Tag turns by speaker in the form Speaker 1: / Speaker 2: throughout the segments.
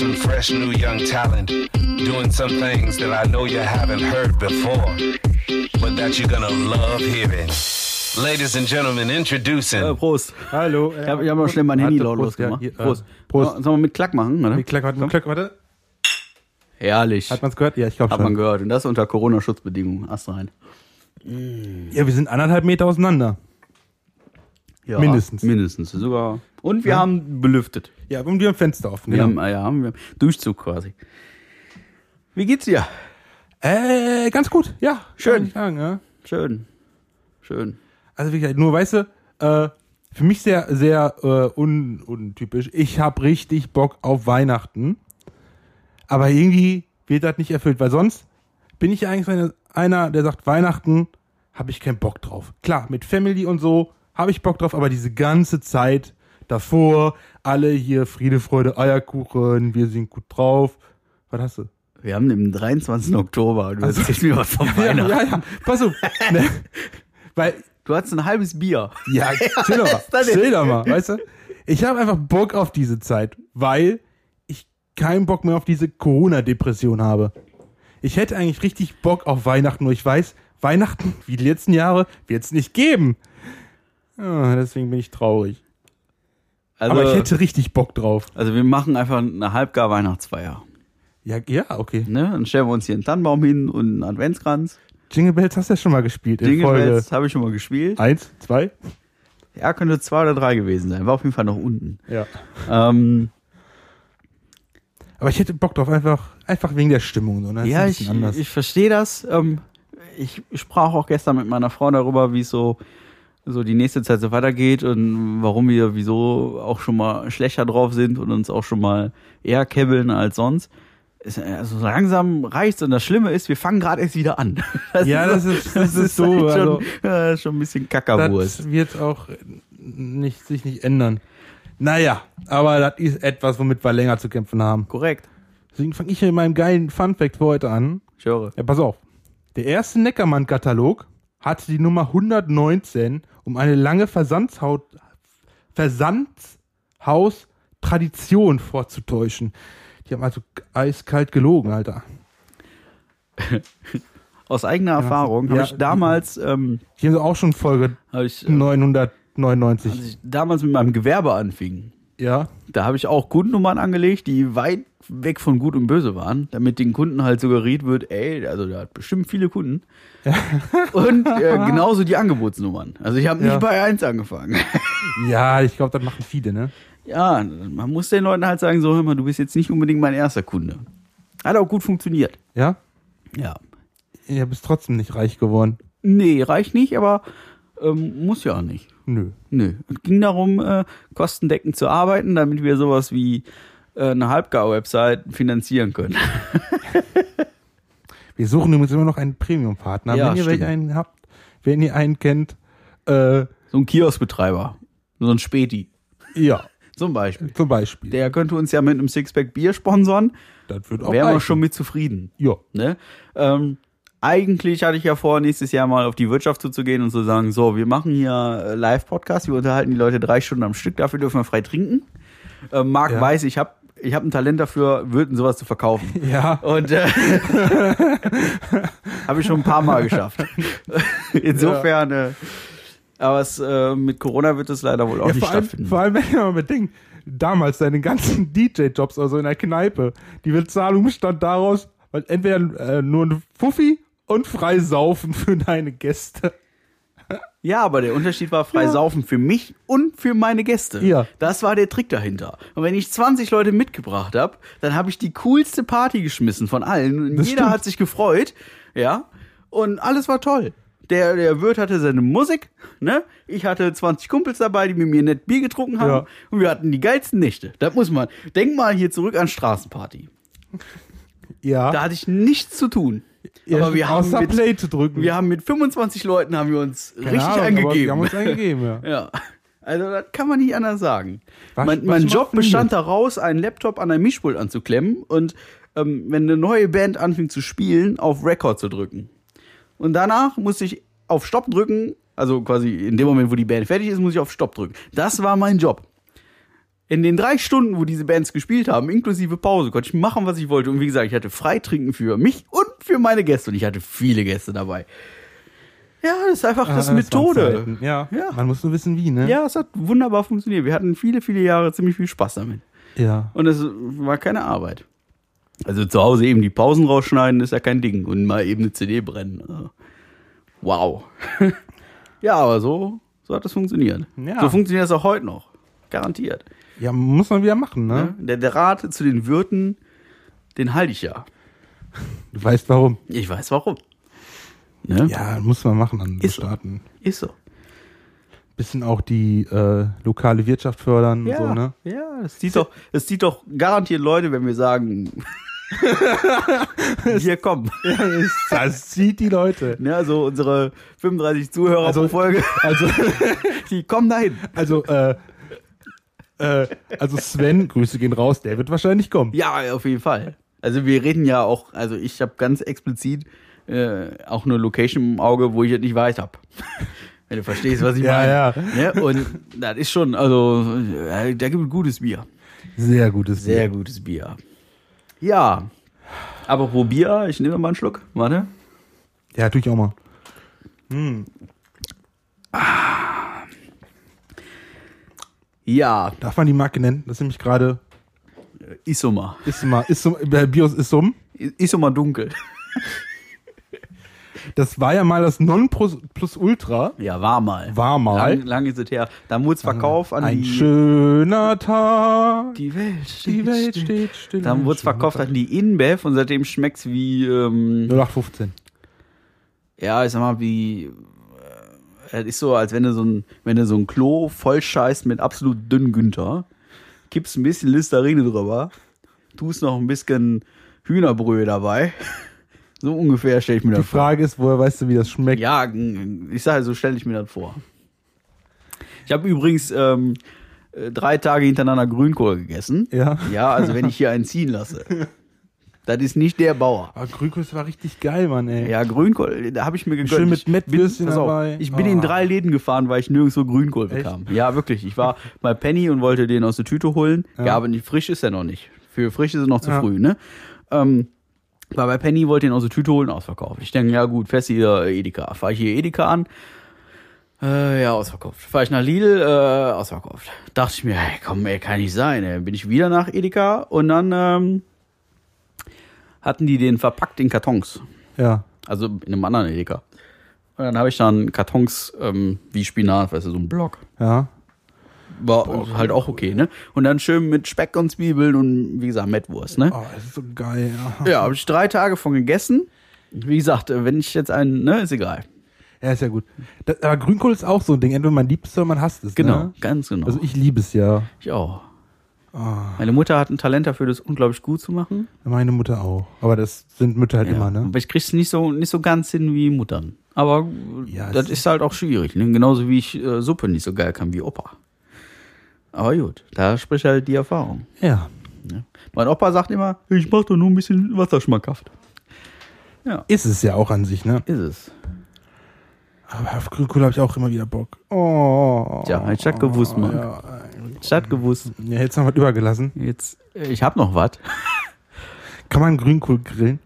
Speaker 1: some fresh new young talent doing some things that I know you haven't heard before, but that you're gonna love hearing. Ladies and gentlemen, introducing.
Speaker 2: Äh, Prost.
Speaker 3: Hallo.
Speaker 2: Ich habe hab mal schnell mein Handy
Speaker 3: Warte,
Speaker 2: lautlos
Speaker 3: Prost, ja,
Speaker 2: gemacht.
Speaker 3: hier, äh,
Speaker 2: Prost.
Speaker 3: Prost.
Speaker 2: Sollen wir mit Klack machen, oder?
Speaker 3: Wie Klack, warte, Klack, warte.
Speaker 2: Herrlich.
Speaker 3: Hat man's gehört? Ja, ich glaube
Speaker 2: Hat
Speaker 3: schon.
Speaker 2: man gehört. Und das unter Corona-Schutzbedingungen. Ast rein.
Speaker 3: Ja, wir sind anderthalb Meter auseinander.
Speaker 2: Ja,
Speaker 3: Mindestens.
Speaker 2: Mindestens. Sogar. Und wir haben belüftet.
Speaker 3: Ja, und wir haben Fenster offen.
Speaker 2: Wir
Speaker 3: genau.
Speaker 2: haben, ah ja, haben wir Durchzug quasi. Wie geht's dir?
Speaker 3: Äh, ganz gut, ja.
Speaker 2: Schön.
Speaker 3: Sagen, ja.
Speaker 2: Schön. Schön.
Speaker 3: Also wie gesagt, nur weißt du, äh, für mich sehr, sehr äh, un untypisch. Ich habe richtig Bock auf Weihnachten. Aber irgendwie wird das nicht erfüllt, weil sonst bin ich ja eigentlich eine, einer, der sagt, Weihnachten habe ich keinen Bock drauf. Klar, mit Family und so habe ich Bock drauf, aber diese ganze Zeit davor, alle hier Friede, Freude, Eierkuchen, wir sind gut drauf. Was hast du?
Speaker 2: Wir haben den 23. Oktober. Du erzählst mir was von Weihnachten.
Speaker 3: Ja, ja, ja. Pass auf. ne? Weil
Speaker 2: Du hast ein halbes Bier.
Speaker 3: Ja, chill doch mal. Chill doch mal, weißt du? Ich habe einfach Bock auf diese Zeit, weil ich keinen Bock mehr auf diese Corona-Depression habe. Ich hätte eigentlich richtig Bock auf Weihnachten, nur ich weiß, Weihnachten, wie die letzten Jahre, wird es nicht geben. Ja, deswegen bin ich traurig.
Speaker 2: Also,
Speaker 3: Aber ich hätte richtig Bock drauf.
Speaker 2: also wir machen einfach eine halbgar Weihnachtsfeier.
Speaker 3: Ja, ja, okay.
Speaker 2: Ne? Dann stellen wir uns hier einen Tannenbaum hin und einen Adventskranz.
Speaker 3: Jingle Bells hast du ja schon mal gespielt in
Speaker 2: Jingle
Speaker 3: Folge
Speaker 2: Bells habe ich schon mal gespielt.
Speaker 3: eins, zwei.
Speaker 2: Ja, könnte zwei oder drei gewesen sein. War auf jeden Fall noch unten.
Speaker 3: Ja.
Speaker 2: Ähm,
Speaker 3: Aber ich hätte Bock drauf, einfach, einfach wegen der Stimmung. So, ne?
Speaker 2: Ja, ich, ich verstehe das. Ähm, ich sprach auch gestern mit meiner Frau darüber, wie es so, so die nächste Zeit so weitergeht und warum wir wieso auch schon mal schlechter drauf sind und uns auch schon mal eher kebbeln als sonst. Also langsam reicht's und das Schlimme ist, wir fangen gerade erst wieder an. Das
Speaker 3: Ja, das ist- das ist so,
Speaker 2: halt schon,
Speaker 3: also-
Speaker 2: ja, schon ein bisschen Kackerwurst.
Speaker 3: Das wird auch nicht, sich nicht ändern. Naja, aber das ist etwas, womit wir länger zu kämpfen haben.
Speaker 2: Korrekt.
Speaker 3: Deswegen fange ich hier mit meinem geilen Funfact für heute an.
Speaker 2: Ich höre.
Speaker 3: Ja, pass auf. Der erste Neckermann-Katalog hatte die Nummer 119, um eine lange Versandshaut, Versandshaus-Tradition vorzutäuschen. Die haben also eiskalt gelogen, Alter.
Speaker 2: Aus eigener Erfahrung habe
Speaker 3: Ja.
Speaker 2: ich damals, ähm,
Speaker 3: Die haben sie auch schon Folge
Speaker 2: habe ich, äh,
Speaker 3: 999.
Speaker 2: als ich damals mit meinem Gewerbe anfing,
Speaker 3: ja.
Speaker 2: Da habe ich auch Kundennummern angelegt, die weit weg von Gut und Böse waren, damit den Kunden halt suggeriert wird, ey, also der hat bestimmt viele Kunden. und äh, genauso die Angebotsnummern. Also ich habe nicht
Speaker 3: Ja.
Speaker 2: bei 1 angefangen.
Speaker 3: Ja, ich glaube, das machen viele, ne?
Speaker 2: ja, man muss den Leuten halt sagen, so hör mal, du bist jetzt nicht unbedingt mein erster Kunde. Hat auch gut funktioniert.
Speaker 3: Ja?
Speaker 2: Ja.
Speaker 3: Ja, bist trotzdem nicht reich geworden.
Speaker 2: Nee, reicht nicht, aber ähm, muss ja auch nicht.
Speaker 3: Nö.
Speaker 2: Nö. Es ging darum, äh, kostendeckend zu arbeiten, damit wir sowas wie eine Halbgar-Website finanzieren können.
Speaker 3: Wir suchen übrigens immer noch einen Premium-Partner.
Speaker 2: Ja,
Speaker 3: wenn ihr
Speaker 2: stimmt.
Speaker 3: einen habt, wenn ihr einen kennt, äh,
Speaker 2: So ein Kioskbetreiber. So ein Späti.
Speaker 3: ja,
Speaker 2: Zum Beispiel.
Speaker 3: zum Beispiel.
Speaker 2: Der könnte uns ja mit einem Sixpack Bier sponsern.
Speaker 3: das wird auch
Speaker 2: Wären wir schon mit zufrieden.
Speaker 3: Ja.
Speaker 2: Ne? Ähm, eigentlich hatte ich ja vor, nächstes Jahr mal auf die Wirtschaft zuzugehen und zu sagen, so, wir machen hier äh, Live-Podcast, wir unterhalten die Leute drei Stunden am Stück, dafür dürfen wir frei trinken. Ähm, Marc
Speaker 3: Ja.
Speaker 2: weiß, ich habe ich hab ein Talent dafür, Würden sowas zu verkaufen.
Speaker 3: Ja.
Speaker 2: Und äh, habe ich schon ein paar Mal geschafft. Insofern, äh, aber es, äh, mit Corona wird es leider wohl auch
Speaker 3: ja
Speaker 2: nicht
Speaker 3: vor, allem,
Speaker 2: stattfinden.
Speaker 3: vor allem, wenn mal bedenkt, damals deine ganzen DJ-Jobs, also in der Kneipe, die Bezahlung bestand daraus, weil entweder äh, nur ein Fuffi und frei saufen für deine Gäste.
Speaker 2: Ja, aber der Unterschied war frei
Speaker 3: Ja.
Speaker 2: saufen für mich und für meine Gäste.
Speaker 3: Ja.
Speaker 2: Das war der Trick dahinter. Und wenn ich 20 Leute mitgebracht habe, dann habe ich die coolste Party geschmissen von allen. Und
Speaker 3: Das
Speaker 2: jeder
Speaker 3: stimmt.
Speaker 2: hat sich gefreut. Ja. Und alles war toll. Der, der Wirt hatte seine Musik, ne? Ich hatte 20 Kumpels dabei, die mit mir nett Bier getrunken haben.
Speaker 3: Ja.
Speaker 2: Und wir hatten die geilsten Nächte. Das muss man. Denk mal hier zurück an Straßenparty.
Speaker 3: Ja.
Speaker 2: Da hatte ich nichts zu tun. Aber wir haben mit-
Speaker 3: Play zu drücken.
Speaker 2: Wir haben mit 25 Leuten haben wir uns
Speaker 3: Keine
Speaker 2: richtig
Speaker 3: Ahnung,
Speaker 2: eingegeben.
Speaker 3: Wir haben uns eingegeben, ja.
Speaker 2: Ja, also das kann man nicht anders sagen.
Speaker 3: Was-
Speaker 2: mein
Speaker 3: was
Speaker 2: mein Job bestand daraus, einen Laptop an ein Mischpult anzuklemmen und ähm, wenn eine neue Band anfing zu spielen, auf Record zu drücken. Und danach musste ich auf Stopp drücken, also quasi in dem Moment, wo die Band fertig ist, muss ich auf Stopp drücken. Das war mein Job. in den drei Stunden, wo diese Bands gespielt haben, inklusive Pause, konnte ich machen, was ich wollte. Und wie gesagt, ich hatte Freitrinken für mich und für meine Gäste. Und ich hatte viele Gäste dabei. Ja, das ist einfach das
Speaker 3: Ah, waren
Speaker 2: Methode.
Speaker 3: Zeiten. Ja.
Speaker 2: Ja.
Speaker 3: Man muss nur wissen, wie, ne?
Speaker 2: Ja, es hat wunderbar funktioniert. Wir hatten viele, viele Jahre ziemlich viel Spaß damit.
Speaker 3: Ja.
Speaker 2: Und es war keine Arbeit. Also zu Hause eben die Pausen rausschneiden ist ja kein Ding. Und mal eben eine CD brennen. Also, Wow. ja, aber so, so hat das funktioniert.
Speaker 3: Ja.
Speaker 2: So funktioniert das auch heute noch. Garantiert.
Speaker 3: Ja, muss man wieder machen, ne?
Speaker 2: Ja? Der, der Rat zu den Wirten, den halte ich ja.
Speaker 3: Du weißt warum.
Speaker 2: Ich weiß warum. Ne?
Speaker 3: Ja, muss man machen an
Speaker 2: Ist so.
Speaker 3: Staaten.
Speaker 2: Ist so.
Speaker 3: Bisschen auch die äh, lokale Wirtschaft fördern
Speaker 2: Ja,
Speaker 3: und so, ne?
Speaker 2: ja das, sieht doch, das sieht doch garantiert Leute, wenn wir sagen, hier kommen.
Speaker 3: Das zieht die Leute.
Speaker 2: Ja, so unsere 35 Zuhörer
Speaker 3: Also-
Speaker 2: pro Folge,
Speaker 3: Also,
Speaker 2: die kommen dahin.
Speaker 3: also, äh, äh, also Sven, Grüße gehen raus, der wird wahrscheinlich kommen.
Speaker 2: Ja, auf jeden Fall. Also wir reden ja auch, also ich habe ganz explizit äh, auch eine Location im Auge, wo ich es nicht weit habe. Wenn du verstehst, was ich
Speaker 3: Ja,
Speaker 2: meine.
Speaker 3: ja.
Speaker 2: ja. Und das ist schon, also äh, da gibt es gutes Bier.
Speaker 3: Sehr gutes
Speaker 2: Sehr
Speaker 3: Bier.
Speaker 2: gutes Bier. Ja. Aber pro Bier, ich nehme mal einen Schluck. Warte.
Speaker 3: Ja, tue ich auch mal.
Speaker 2: Ja,
Speaker 3: Darf man die Marke nennen? Das ist nämlich gerade
Speaker 2: Isoma.
Speaker 3: Isma, Isum, äh, Bios Isum.
Speaker 2: Isoma dunkel.
Speaker 3: Das war ja mal das Non plus, plus Ultra.
Speaker 2: Ja, war mal.
Speaker 3: War mal.
Speaker 2: Lang, lang ist es her. Da wurde es verkauft an
Speaker 3: Ein
Speaker 2: die,
Speaker 3: schöner Tag.
Speaker 2: die Welt. Steht
Speaker 3: Die Welt
Speaker 2: still.
Speaker 3: steht still.
Speaker 2: Dann wurde es verkauft an die InBev und seitdem schmeckt's wie, ähm,
Speaker 3: 0815.
Speaker 2: ja, ich sag mal, wie, äh, es ist so, als wenn du so ein, wenn du so ein Klo voll scheißt mit absolut dünnen Günther, kippst ein bisschen Listerine drüber, tust noch ein bisschen Hühnerbrühe dabei. So ungefähr stelle ich mir
Speaker 3: Die
Speaker 2: das vor.
Speaker 3: Frage ist, woher weißt du, wie das schmeckt?
Speaker 2: Ja, ich sage, so stelle ich mir das vor. Ich habe übrigens ähm, äh, drei Tage hintereinander Grünkohl gegessen.
Speaker 3: Ja.
Speaker 2: Ja, also wenn ich hier einen ziehen lasse. Das ist nicht der Bauer.
Speaker 3: Aber Grünkohl war richtig geil, Mann, ey.
Speaker 2: Ja, Grünkohl, da habe ich mir gegönnt.
Speaker 3: Schön mit Mettwürstchen dabei.
Speaker 2: Ich bin in
Speaker 3: Oh.
Speaker 2: drei Läden gefahren, weil ich nirgendwo Grünkohl bekam. Ja, wirklich. Ich war bei Penny und wollte den aus der Tüte holen. Ja, aber nicht frisch ist er noch nicht. Für frisch ist es noch zu
Speaker 3: Ja.
Speaker 2: früh, ne? Ähm, war bei Penny, wollte den aus der Tüte holen, ausverkauft. Ich denke, ja gut, fest hier Edeka. Fahre ich hier Edeka an, äh, ja, ausverkauft. Fahre ich nach Lidl, äh, ausverkauft. Dachte ich mir, hey, komm, ey, kann nicht sein. Ey. Bin ich wieder nach Edeka und dann ähm, hatten die den verpackt in Kartons.
Speaker 3: Ja.
Speaker 2: Also in einem anderen Edeka. Und dann habe ich dann Kartons ähm, wie Spinat, weißt du, so ein Block.
Speaker 3: Ja.
Speaker 2: War halt auch okay, ne? Und dann schön mit Speck und Zwiebeln und wie gesagt, Mettwurst, ne?
Speaker 3: Oh, das ist so geil. Ja,
Speaker 2: Ja, habe ich drei Tage von gegessen. Wie gesagt, äh, wenn ich jetzt einen, ne, ist egal.
Speaker 3: ja ist ja gut. Das, aber Grünkohl ist auch so ein Ding. Entweder man liebt es oder man hasst es.
Speaker 2: Genau,
Speaker 3: Ne?
Speaker 2: ganz genau.
Speaker 3: Also ich liebe es ja.
Speaker 2: ich auch. Meine Mutter hat ein Talent dafür, das unglaublich gut zu machen.
Speaker 3: Meine Mutter auch. Aber das sind Mütter halt immer, ne?
Speaker 2: Aber ich krieg's nicht so, nicht so ganz hin wie Muttern. Aber
Speaker 3: Ja,
Speaker 2: das ist halt auch schwierig. Ne? Genauso wie ich äh, Suppe nicht so geil kann wie Opa. Aber gut, da spricht halt die Erfahrung.
Speaker 3: Ja.
Speaker 2: Mein Opa sagt immer, ich mach doch nur ein bisschen Wasser schmackhaft.
Speaker 3: Ist es ja auch an sich, ne?
Speaker 2: Ist es.
Speaker 3: Aber auf Grünkohl habe ich auch immer wieder Bock. Oh.
Speaker 2: Tja, ich hab gewusst, Marc.
Speaker 3: Ja,
Speaker 2: Ich hatte gewusst.
Speaker 3: ja jetzt noch was übergelassen.
Speaker 2: Jetzt, äh, ich hab noch was.
Speaker 3: Kann man Grünkohl grillen?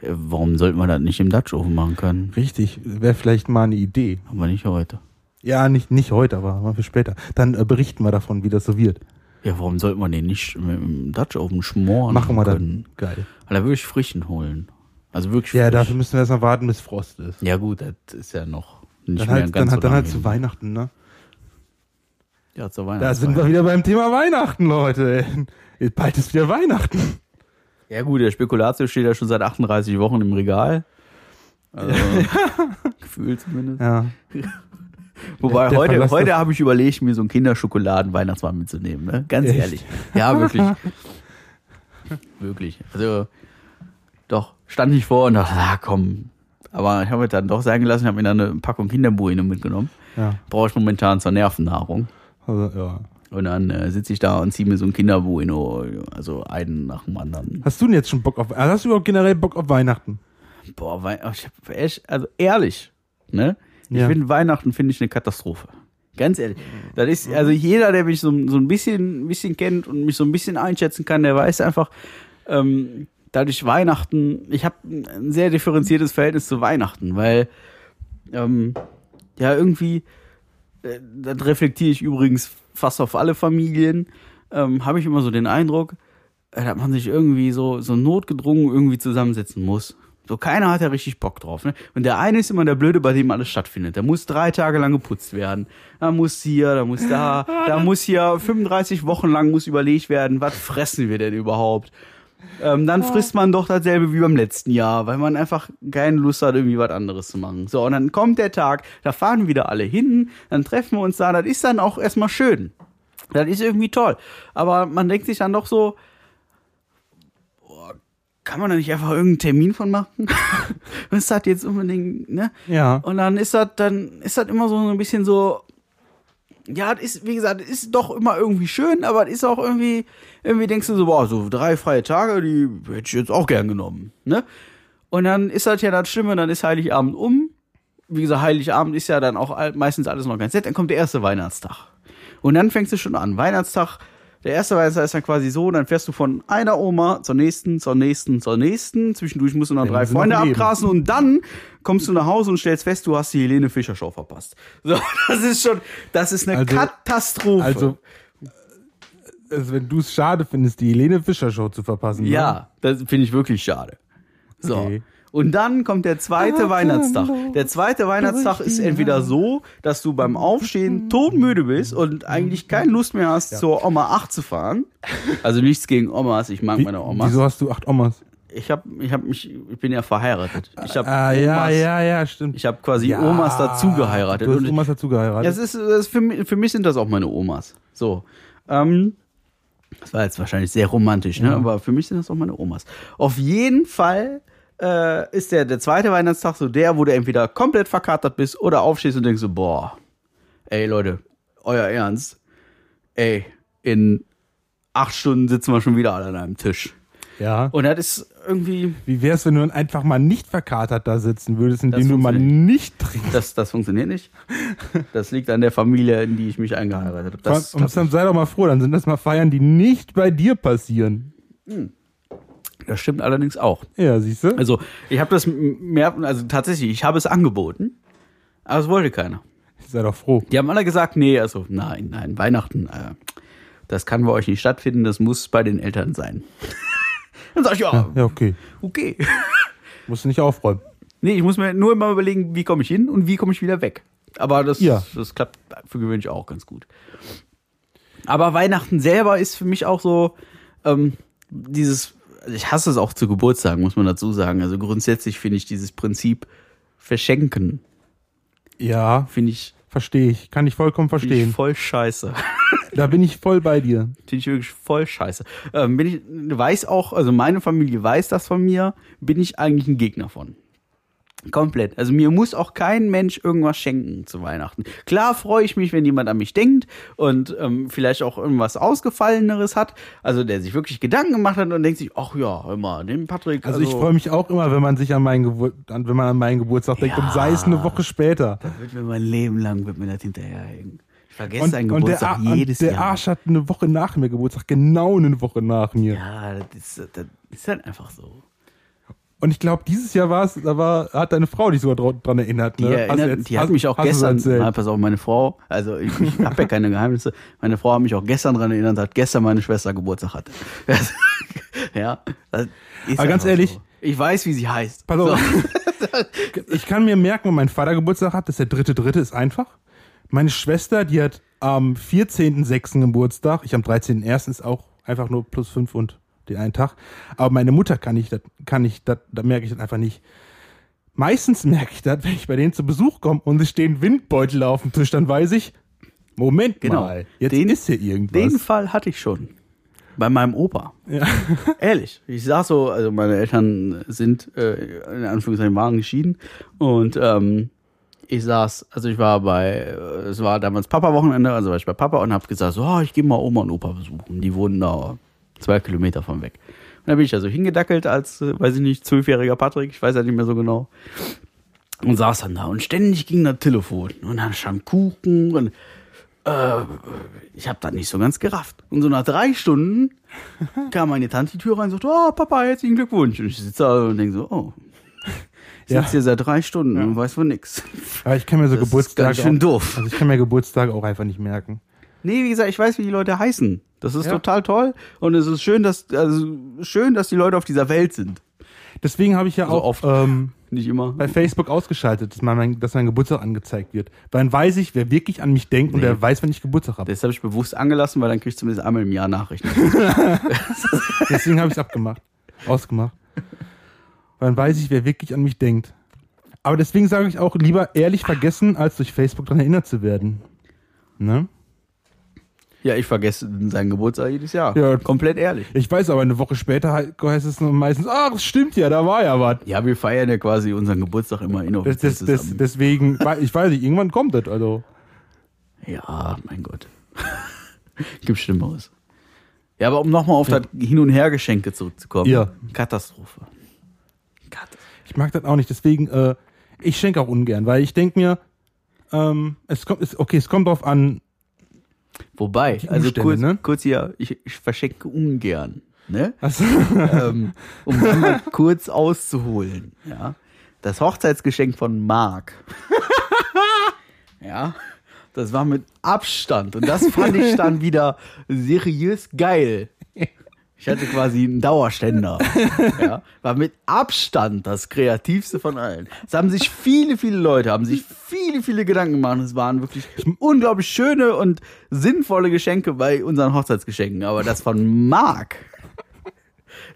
Speaker 2: Äh, Warum sollte man das nicht im Dutch Oven machen können?
Speaker 3: Richtig. Wäre vielleicht mal eine Idee.
Speaker 2: Aber nicht heute.
Speaker 3: Ja, nicht, nicht heute, aber mal für später. Dann äh, berichten wir davon, wie das so wird.
Speaker 2: Ja, warum sollte man den nicht im Dutch Oven schmoren
Speaker 3: Machen wir
Speaker 2: können?
Speaker 3: dann. Geil.
Speaker 2: Weil da würde ich frischen holen. Also wirklich
Speaker 3: Ja,
Speaker 2: frisch.
Speaker 3: dafür müssen wir erst mal warten, bis Frost ist.
Speaker 2: Ja gut, das ist ja noch nicht
Speaker 3: Dann
Speaker 2: mehr
Speaker 3: halt,
Speaker 2: ganz
Speaker 3: dann, halt,
Speaker 2: so
Speaker 3: dann halt
Speaker 2: hin.
Speaker 3: zu Weihnachten, ne?
Speaker 2: Ja, zur
Speaker 3: Da
Speaker 2: Weihnachtszeit.
Speaker 3: sind wir wieder beim Thema Weihnachten, Leute. Bald ist wieder Weihnachten.
Speaker 2: Ja gut, der Spekulatio steht ja schon seit 38 Wochen im Regal. Also, gefühlt zumindest.
Speaker 3: Ja.
Speaker 2: Wobei
Speaker 3: der
Speaker 2: heute, heute habe ich überlegt, mir so einen Kinderschokoladen-Weihnachtsmann mitzunehmen. Ne? Ganz
Speaker 3: Echt?
Speaker 2: ehrlich. Ja, wirklich. wirklich. Also, doch, stand ich vor und dachte, na komm. Aber ich habe es dann doch sein gelassen, habe mir dann eine Packung Kinderbueno mitgenommen.
Speaker 3: Ja.
Speaker 2: Brauche ich momentan zur Nervennahrung.
Speaker 3: Also, ja.
Speaker 2: Und dann äh, sitze ich da und ziehe mir so ein Kinderbueno, also einen nach dem anderen.
Speaker 3: Hast du denn jetzt schon Bock auf, also hast du überhaupt generell Bock auf Weihnachten?
Speaker 2: Boah, Wei ich hab echt, also ehrlich, ne? Ich
Speaker 3: Ja.
Speaker 2: finde Weihnachten finde ich eine Katastrophe. Ganz ehrlich. Das ist, also jeder, der mich so, so ein bisschen, ein bisschen kennt und mich so ein bisschen einschätzen kann, der weiß einfach, ähm, dadurch Weihnachten, ich habe ein sehr differenziertes Verhältnis zu Weihnachten, weil ähm, ja irgendwie, äh, das reflektiere ich übrigens fast auf alle Familien, ähm, habe ich immer so den Eindruck, äh, dass man sich irgendwie so, so notgedrungen irgendwie zusammensetzen muss. So, keiner hat ja richtig Bock drauf. Ne? Und der eine ist immer der Blöde, bei dem alles stattfindet. Der muss drei Tage lang geputzt werden. Da muss hier, da muss da, da muss hier 35 Wochen lang muss überlegt werden, was fressen wir denn überhaupt? Ähm, dann frisst man doch dasselbe wie beim letzten Jahr, weil man einfach keine Lust hat, irgendwie was anderes zu machen. So, und dann kommt der Tag, da fahren wieder alle hin, dann treffen wir uns da, das ist dann auch erstmal schön. Das ist irgendwie toll. Aber man denkt sich dann doch so, boah, kann man da nicht einfach irgendeinen Termin von machen? Was ist das jetzt unbedingt, ne?
Speaker 3: Ja.
Speaker 2: Und dann ist das, dann ist das immer so ein bisschen so, ja, ist, wie gesagt, ist doch immer irgendwie schön, aber ist auch irgendwie, irgendwie denkst du so, boah, so drei freie Tage, die hätte ich jetzt auch gern genommen, ne? Und dann ist das ja das Schlimme, dann ist Heiligabend um. Wie gesagt, Heiligabend ist ja dann auch meistens alles noch ganz nett. Dann kommt der erste Weihnachtstag. Und dann fängst du schon an. Weihnachtstag, der erste Weihnachtstag ist dann quasi so, dann fährst du von einer Oma zur nächsten, zur nächsten, zur nächsten. Zwischendurch musst du noch drei
Speaker 3: noch
Speaker 2: Freunde
Speaker 3: Leben.
Speaker 2: abgrasen und dann kommst du nach Hause und stellst fest, du hast die Helene Fischer Show verpasst. So, das ist schon, das ist eine
Speaker 3: Also-
Speaker 2: Katastrophe.
Speaker 3: Also, also wenn du es schade findest, die Helene Fischer Show zu verpassen. Ne?
Speaker 2: Ja, das finde ich wirklich schade. So.
Speaker 3: Okay.
Speaker 2: Und dann kommt der zweite Weihnachtstag. Der zweite Weihnachtstag ist entweder so, dass du beim Aufstehen todmüde bist und eigentlich keine Lust mehr hast, zur Oma 8 zu fahren. Also nichts gegen Omas, ich mag
Speaker 3: Wie,
Speaker 2: meine Omas.
Speaker 3: wieso hast du acht Omas?
Speaker 2: Ich habe ich hab mich, ich bin ja verheiratet. Ich habe
Speaker 3: Ah, ja, ja, ja, stimmt.
Speaker 2: Ich habe quasi
Speaker 3: ja,
Speaker 2: Omas dazu geheiratet.
Speaker 3: Du hast Omas dazu geheiratet.
Speaker 2: ja, es ist, das ist für, mich, für mich sind das auch meine Omas. So. Ähm, das war jetzt wahrscheinlich sehr romantisch, ne? Aber für mich sind das auch meine Omas. Auf jeden Fall äh, ist der, der zweite Weihnachtstag so der, wo du entweder komplett verkatert bist oder aufstehst und denkst so, boah, ey Leute, euer Ernst, ey, in acht Stunden sitzen wir schon wieder alle an einem Tisch.
Speaker 3: ja.
Speaker 2: Und das ist irgendwie,
Speaker 3: Wie wär's, wenn du einfach mal nicht verkatert da sitzen würdest, indem du mal nicht trinkst?
Speaker 2: das, das funktioniert nicht. Das liegt an der Familie, in die ich mich eingeheiratet habe.
Speaker 3: Und dann sei doch mal froh, dann sind das mal Feiern, die nicht bei dir passieren.
Speaker 2: Das stimmt allerdings auch.
Speaker 3: Ja, siehst du?
Speaker 2: Also, ich habe das mehr, also tatsächlich, ich habe es angeboten, aber es wollte keiner.
Speaker 3: sei doch froh.
Speaker 2: Die haben alle gesagt, nee, also nein, nein, Weihnachten, äh, das kann bei euch nicht stattfinden, das muss bei den Eltern sein. Dann sag ich, ja,
Speaker 3: Ja, okay.
Speaker 2: okay.
Speaker 3: Musst du nicht aufräumen.
Speaker 2: Nee, ich muss mir nur immer überlegen, wie komme ich hin und wie komme ich wieder weg. Aber das,
Speaker 3: Ja.
Speaker 2: das klappt für gewöhnlich auch ganz gut. Aber Weihnachten selber ist für mich auch so ähm, dieses, also ich hasse es auch zu Geburtstagen, muss man dazu sagen. Also grundsätzlich finde ich dieses Prinzip Verschenken,
Speaker 3: Ja,
Speaker 2: finde ich,
Speaker 3: verstehe ich. Kann ich vollkommen
Speaker 2: find ich
Speaker 3: verstehen.
Speaker 2: voll scheiße.
Speaker 3: Da bin ich voll bei dir.
Speaker 2: Finde ich wirklich voll scheiße. Ähm, bin ich, weiß auch, also meine Familie weiß das von mir, bin ich eigentlich ein Gegner von. Komplett. Also mir muss auch kein Mensch irgendwas schenken zu Weihnachten. Klar freue ich mich, wenn jemand an mich denkt und ähm, vielleicht auch irgendwas Ausgefalleneres hat. Also der sich wirklich Gedanken gemacht hat und denkt sich, ach ja, mal, den Patrick.
Speaker 3: Also, ich freue mich auch immer, wenn man sich an meinen, Gebur an, wenn man an meinen Geburtstag denkt und sei es eine Woche später.
Speaker 2: Wird mir mein Leben lang, wird mir das hinterherhängen. Ich vergesse
Speaker 3: Und,
Speaker 2: seinen
Speaker 3: und der,
Speaker 2: Geburtstag jedes
Speaker 3: und der
Speaker 2: Jahr.
Speaker 3: Arsch hat eine Woche nach mir Geburtstag, genau eine Woche nach mir.
Speaker 2: Ja, das ist, das ist halt einfach so.
Speaker 3: Und ich glaube, dieses Jahr war es, da war, hat deine Frau dich sogar dra- dran erinnert.
Speaker 2: Die,
Speaker 3: Ne? Du
Speaker 2: erinnert,
Speaker 3: jetzt-
Speaker 2: die hat
Speaker 3: hast-
Speaker 2: mich auch gestern, na, pass auf, meine Frau, also ich, ich habe ja keine Geheimnisse, meine Frau hat mich auch gestern dran erinnert, dass gestern meine Schwester Geburtstag hatte. ja,
Speaker 3: Aber ganz ehrlich-
Speaker 2: so. ich weiß, wie sie heißt.
Speaker 3: Pass auf. ich kann mir merken, wenn mein Vater Geburtstag hat, das ist der dritte, dritte, ist einfach. Meine Schwester, die hat am 14.06. Geburtstag, ich am 13.01. ist auch einfach nur plus fünf und den einen Tag. Aber meine Mutter kann ich, das kann ich, das, da merke ich das einfach nicht. Meistens merke ich das, wenn ich bei denen zu Besuch komme und es stehen Windbeutel auf dem Tisch, dann weiß ich, Moment
Speaker 2: Genau.
Speaker 3: mal, jetzt
Speaker 2: Den-
Speaker 3: ist hier irgendwas.
Speaker 2: Den Fall hatte ich schon. Bei meinem Opa.
Speaker 3: ja.
Speaker 2: Ehrlich. Ich sag so, also meine Eltern sind äh, in Anführungszeichen waren geschieden und ähm, ich saß, also ich war bei, es war damals Papa-Wochenende, also war ich bei Papa und hab gesagt, so, oh, ich gehe mal Oma und Opa besuchen. Die wohnen da zwei Kilometer von weg. Und da bin ich also hingedackelt als, äh, weiß ich nicht, zwölfjähriger Patrick, ich weiß ja nicht mehr so genau. Und saß dann da und ständig ging das Telefon und dann stand Kuchen und Äh, ich habe das nicht so ganz gerafft. Und so nach drei Stunden kam meine Tante die Tür rein und sagte, oh, Papa, herzlichen Glückwunsch. Und ich sitze da und denke so, oh. Ich
Speaker 3: Ja.
Speaker 2: sitze hier seit drei Stunden und weiß von nix.
Speaker 3: Aber ich kann mir so
Speaker 2: Das ist
Speaker 3: Geburtstage.
Speaker 2: ganz schön
Speaker 3: auch,
Speaker 2: doof.
Speaker 3: Also ich kann mir Geburtstage auch einfach nicht merken.
Speaker 2: Nee, wie gesagt, ich weiß, wie die Leute heißen. Das ist
Speaker 3: Ja.
Speaker 2: total toll. Und es ist schön, dass, also schön, dass die Leute auf dieser Welt sind.
Speaker 3: Deswegen habe ich ja
Speaker 2: Also
Speaker 3: auch
Speaker 2: oft.
Speaker 3: Ähm,
Speaker 2: Nicht immer.
Speaker 3: bei Facebook ausgeschaltet, dass, mein, dass mein Geburtstag angezeigt wird. Weil dann weiß ich, wer wirklich an mich denkt und
Speaker 2: Nee.
Speaker 3: wer weiß, wenn ich Geburtstag habe.
Speaker 2: Das habe ich bewusst angelassen, weil dann krieg ich zumindest einmal im Jahr Nachrichten.
Speaker 3: Deswegen habe ich es abgemacht. Ausgemacht. Weil dann weiß ich, wer wirklich an mich denkt. Aber deswegen sage ich auch lieber ehrlich vergessen, als durch Facebook daran erinnert zu werden. Ne?
Speaker 2: Ja, ich vergesse seinen Geburtstag jedes Jahr.
Speaker 3: Ja.
Speaker 2: Komplett ehrlich.
Speaker 3: Ich weiß aber, eine Woche später he- heißt es meistens, ach, es stimmt ja, da war ja was.
Speaker 2: Ja, wir feiern ja quasi unseren Geburtstag immer
Speaker 3: Das,
Speaker 2: inoffiziell
Speaker 3: das, das,
Speaker 2: zusammen.
Speaker 3: deswegen, ich weiß nicht, irgendwann kommt das. Also,
Speaker 2: Ja, mein Gott. Gibt Schlimmeres. Ja, aber um nochmal auf das Hin- und Hergeschenke zurückzukommen.
Speaker 3: Ja.
Speaker 2: Katastrophe. Katastrophe.
Speaker 3: ich mag das auch nicht. Deswegen, äh, ich schenke auch ungern, weil ich denke mir, ähm, es kommt, es, okay, es kommt drauf an,
Speaker 2: Wobei, also kurz,
Speaker 3: ne?
Speaker 2: kurz hier, ich, ich verschenke ungern. Ne?
Speaker 3: also,
Speaker 2: ähm, um mal kurz auszuholen. Ja? Das Hochzeitsgeschenk von Marc. ja, das war mit Abstand und das fand ich dann wieder seriös geil. Ich hatte quasi einen Dauerständer. Ja, war mit Abstand das kreativste von allen. Es haben sich viele, viele Leute, haben sich viele, viele Gedanken gemacht. Es waren wirklich unglaublich schöne und sinnvolle Geschenke bei unseren Hochzeitsgeschenken. Aber das von Marc,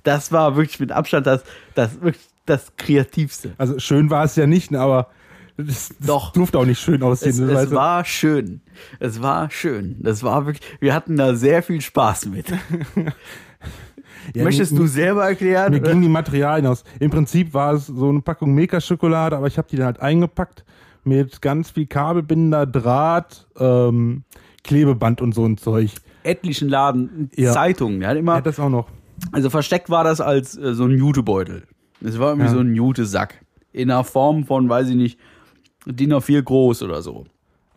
Speaker 2: das war wirklich mit Abstand das, das, wirklich das kreativste.
Speaker 3: also schön war es ja nicht, ne, aber das, das
Speaker 2: Doch.
Speaker 3: durfte auch nicht schön aussehen.
Speaker 2: Es,
Speaker 3: das
Speaker 2: es war schön. Es war schön. Das war wirklich, wir hatten da sehr viel Spaß mit.
Speaker 3: Ja,
Speaker 2: Möchtest du selber erklären?
Speaker 3: Mir
Speaker 2: oder?
Speaker 3: gingen die Materialien aus. Im Prinzip war es so eine Packung Milka-Schokolade, aber ich habe die dann halt eingepackt mit ganz viel Kabelbinder, Draht, ähm, Klebeband und so ein Zeug.
Speaker 2: etlichen Laden
Speaker 3: Ja.
Speaker 2: Zeitungen. Hat immer,
Speaker 3: Ja, das auch noch.
Speaker 2: also versteckt war das als äh, so ein Jutebeutel. Es war irgendwie
Speaker 3: Ja.
Speaker 2: so ein Jutesack. In einer Form von, weiß ich nicht, DIN A4 groß oder so.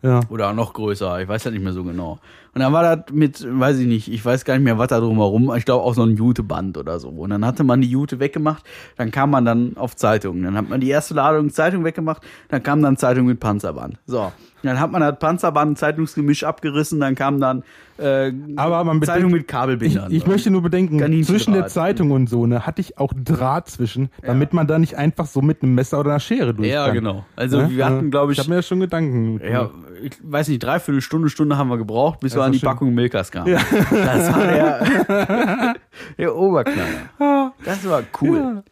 Speaker 3: Ja.
Speaker 2: Oder noch größer, ich weiß ja nicht mehr so genau. Und dann war das mit, weiß ich nicht, ich weiß gar nicht mehr, was da drumherum, ich glaube auch so ein Juteband oder so. Und dann hatte man die Jute weggemacht, dann kam man dann auf Zeitungen. Dann hat man die erste Ladung Zeitung weggemacht, dann kam dann Zeitung mit Panzerband. So. Dann hat man das Panzerband, Zeitungsgemisch abgerissen, dann kam dann äh,
Speaker 3: Aber man
Speaker 2: Zeitung mit
Speaker 3: Ich,
Speaker 2: Kabelbindern.
Speaker 3: ich möchte nur bedenken, zwischen der Zeitung und so, ne, hatte ich auch Draht zwischen, damit man da nicht einfach so mit einem Messer oder einer Schere durch
Speaker 2: Ja, genau. Also
Speaker 3: Ne?
Speaker 2: wir hatten, glaube
Speaker 3: Ich
Speaker 2: ich,
Speaker 3: habe mir ja schon Gedanken.
Speaker 2: ja, ich weiß nicht, dreiviertel Stunde, Stunde haben wir gebraucht, bis
Speaker 3: Das
Speaker 2: wir an die
Speaker 3: schön.
Speaker 2: Packung Milkas kamen. Das war der, der Oberknaller. Das war cool.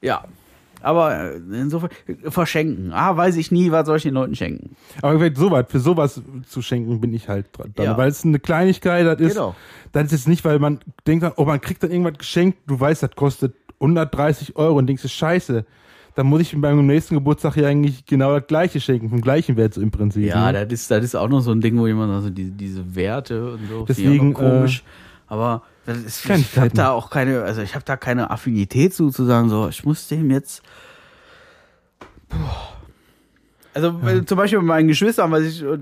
Speaker 2: Ja. Aber äh, insofern, verschenken. Ah, weiß ich nie, was soll ich den Leuten schenken?
Speaker 3: Aber vielleicht sowas, für sowas zu schenken bin ich halt dran.
Speaker 2: Ja.
Speaker 3: Weil es eine Kleinigkeit, das ist,
Speaker 2: Genau.
Speaker 3: das ist jetzt nicht, weil man denkt oh, man kriegt dann irgendwas geschenkt, du weißt, das kostet 130 Euro und denkst, das ist scheiße. Dann muss ich beim nächsten Geburtstag ja eigentlich genau das gleiche schenken, vom gleichen Wert so im Prinzip.
Speaker 2: Ja,
Speaker 3: ne?
Speaker 2: das ist, das ist auch noch so ein Ding, wo jemand also diese, diese Werte und so.
Speaker 3: Deswegen,
Speaker 2: komisch. Aber das ist, ich habe da auch keine, also ich habe da keine Affinität zu, zu sagen, so, ich muss dem jetzt. Boah. Also weil zum Beispiel bei meinen Geschwistern, weiß ich, äh,